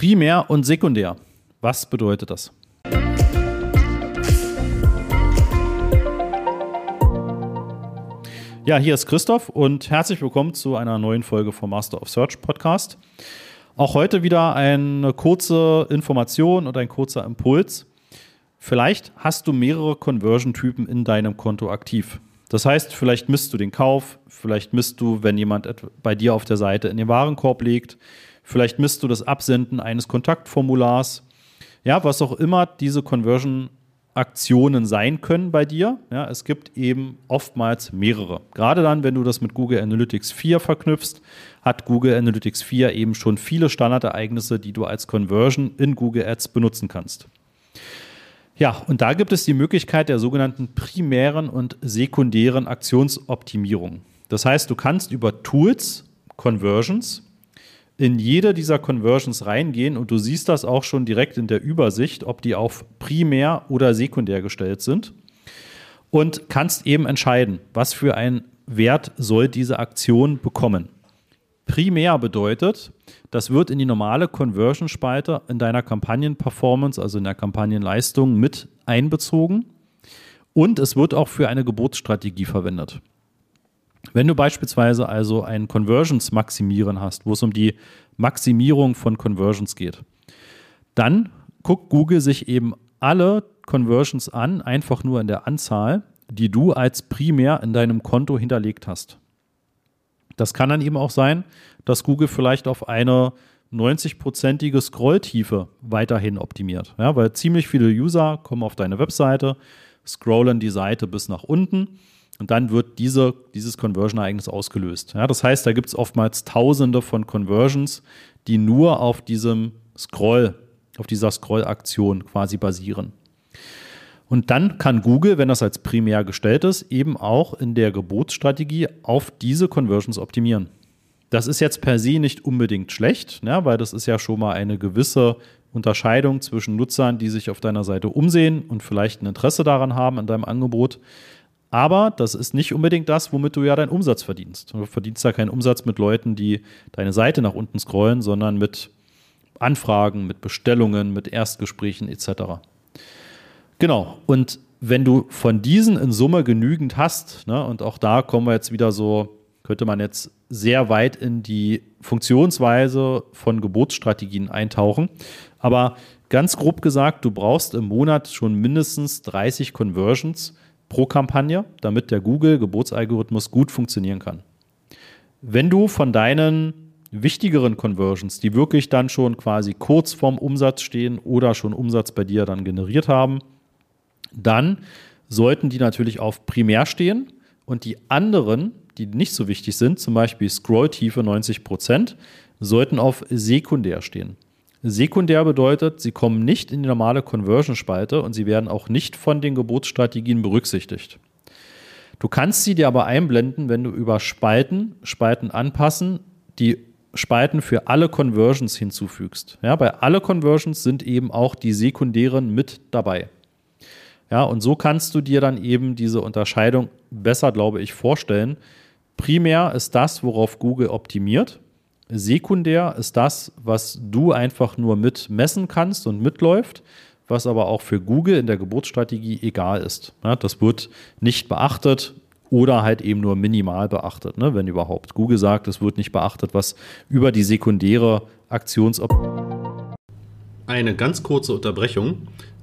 Primär und sekundär. Was bedeutet das? Ja, hier ist Christoph und herzlich willkommen zu einer neuen Folge vom Master of Search Podcast. Auch heute wieder eine kurze Information und ein kurzer Impuls. Vielleicht hast du mehrere Conversion-Typen in deinem Konto aktiv. Das heißt, vielleicht misst du den Kauf, vielleicht misst du, wenn jemand bei dir auf der Seite in den Warenkorb legt, vielleicht misst du das Absenden eines Kontaktformulars. Ja, was auch immer diese Conversion-Aktionen sein können bei dir. Ja, es gibt eben oftmals mehrere. Gerade dann, wenn du das mit Google Analytics 4 verknüpfst, hat Google Analytics 4 eben schon viele Standardereignisse, die du als Conversion in Google Ads benutzen kannst. Ja, und da gibt es die Möglichkeit der sogenannten primären und sekundären Aktionsoptimierung. Das heißt, du kannst über Tools, Conversions, in jede dieser Conversions reingehen und du siehst das auch schon direkt in der Übersicht, ob die auf primär oder sekundär gestellt sind und kannst eben entscheiden, was für einen Wert soll diese Aktion bekommen. Primär bedeutet, das wird in die normale Conversion-Spalte in deiner Kampagnen-Performance, also in der Kampagnenleistung, mit einbezogen. Und es wird auch für eine Geburtsstrategie verwendet. Wenn du beispielsweise also ein Conversions maximieren hast, wo es um die Maximierung von Conversions geht, dann guckt Google sich eben alle Conversions an, einfach nur in der Anzahl, die du als primär in deinem Konto hinterlegt hast. Das kann dann eben auch sein, dass Google vielleicht auf eine 90-prozentige Scrolltiefe weiterhin optimiert. Ja, weil ziemlich viele User kommen auf deine Webseite, scrollen die Seite bis nach unten und dann wird diese, dieses Conversion-Ereignis ausgelöst. Ja, das heißt, da gibt es oftmals tausende von Conversions, die nur auf diesem Scroll, auf dieser Scroll-Aktion quasi basieren. Und dann kann Google, wenn das als primär gestellt ist, eben auch in der Gebotsstrategie auf diese Conversions optimieren. Das ist jetzt per se nicht unbedingt schlecht, ne, weil das ist ja schon mal eine gewisse Unterscheidung zwischen Nutzern, die sich auf deiner Seite umsehen und vielleicht ein Interesse daran haben an deinem Angebot. Aber das ist nicht unbedingt das, womit du ja deinen Umsatz verdienst. Du verdienst ja keinen Umsatz mit Leuten, die deine Seite nach unten scrollen, sondern mit Anfragen, mit Bestellungen, mit Erstgesprächen etc. Genau. Und wenn du von diesen in Summe genügend hast, ne, und auch da kommen wir jetzt wieder so, könnte man jetzt sehr weit in die Funktionsweise von Geburtsstrategien eintauchen. Aber ganz grob gesagt, du brauchst im Monat schon mindestens 30 Conversions pro Kampagne, damit der Google-Geburtsalgorithmus gut funktionieren kann. Wenn du von deinen wichtigeren Conversions, die wirklich dann schon quasi kurz vorm Umsatz stehen oder schon Umsatz bei dir dann generiert haben, dann sollten die natürlich auf Primär stehen und die anderen, die nicht so wichtig sind, zum Beispiel Scrolltiefe 90 Prozent, sollten auf Sekundär stehen. Sekundär bedeutet, sie kommen nicht in die normale Conversion-Spalte und sie werden auch nicht von den Geburtsstrategien berücksichtigt. Du kannst sie dir aber einblenden, wenn du über Spalten, Spalten anpassen, die Spalten für alle Conversions hinzufügst. Ja, bei alle Conversions sind eben auch die sekundären mit dabei. Ja, und so kannst du dir dann eben diese Unterscheidung besser, glaube ich, vorstellen. Primär ist das, worauf Google optimiert. Sekundär ist das, was du einfach nur mitmessen kannst und mitläuft, was aber auch für Google in der Geburtsstrategie egal ist. Ja, das wird nicht beachtet oder halt eben nur minimal beachtet, ne, wenn überhaupt. Google sagt, es wird nicht beachtet, was über die sekundäre Aktions... Eine ganz kurze Unterbrechung.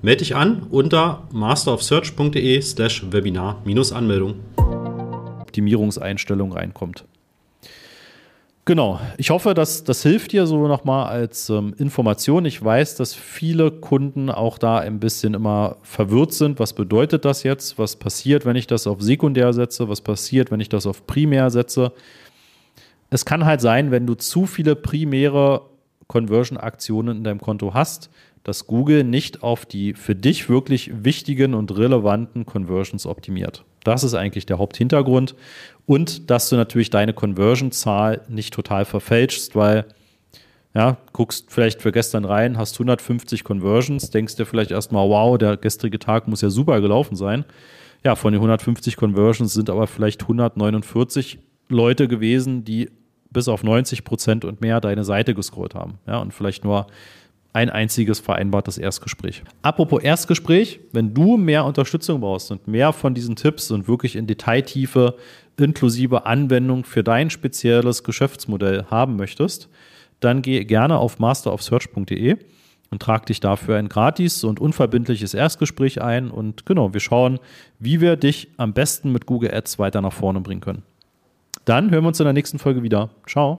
Melde dich an unter masterofsearch.de slash Webinar-Anmeldung. Optimierungseinstellung reinkommt. Genau. Ich hoffe, dass das hilft dir so nochmal als ähm, Information. Ich weiß, dass viele Kunden auch da ein bisschen immer verwirrt sind. Was bedeutet das jetzt? Was passiert, wenn ich das auf Sekundär setze? Was passiert, wenn ich das auf Primär setze? Es kann halt sein, wenn du zu viele primäre Conversion-Aktionen in deinem Konto hast, dass Google nicht auf die für dich wirklich wichtigen und relevanten Conversions optimiert. Das ist eigentlich der Haupthintergrund. Und dass du natürlich deine Conversion-Zahl nicht total verfälschst, weil ja, guckst vielleicht für gestern rein, hast 150 Conversions, denkst dir vielleicht erstmal, wow, der gestrige Tag muss ja super gelaufen sein. Ja, von den 150 Conversions sind aber vielleicht 149 Leute gewesen, die bis auf 90 Prozent und mehr deine Seite gescrollt haben. Ja, und vielleicht nur ein einziges vereinbartes Erstgespräch. Apropos Erstgespräch, wenn du mehr Unterstützung brauchst und mehr von diesen Tipps und wirklich in Detailtiefe inklusive Anwendung für dein spezielles Geschäftsmodell haben möchtest, dann geh gerne auf masterofsearch.de und trag dich dafür ein gratis und unverbindliches Erstgespräch ein. Und genau, wir schauen, wie wir dich am besten mit Google Ads weiter nach vorne bringen können. Dann hören wir uns in der nächsten Folge wieder. Ciao.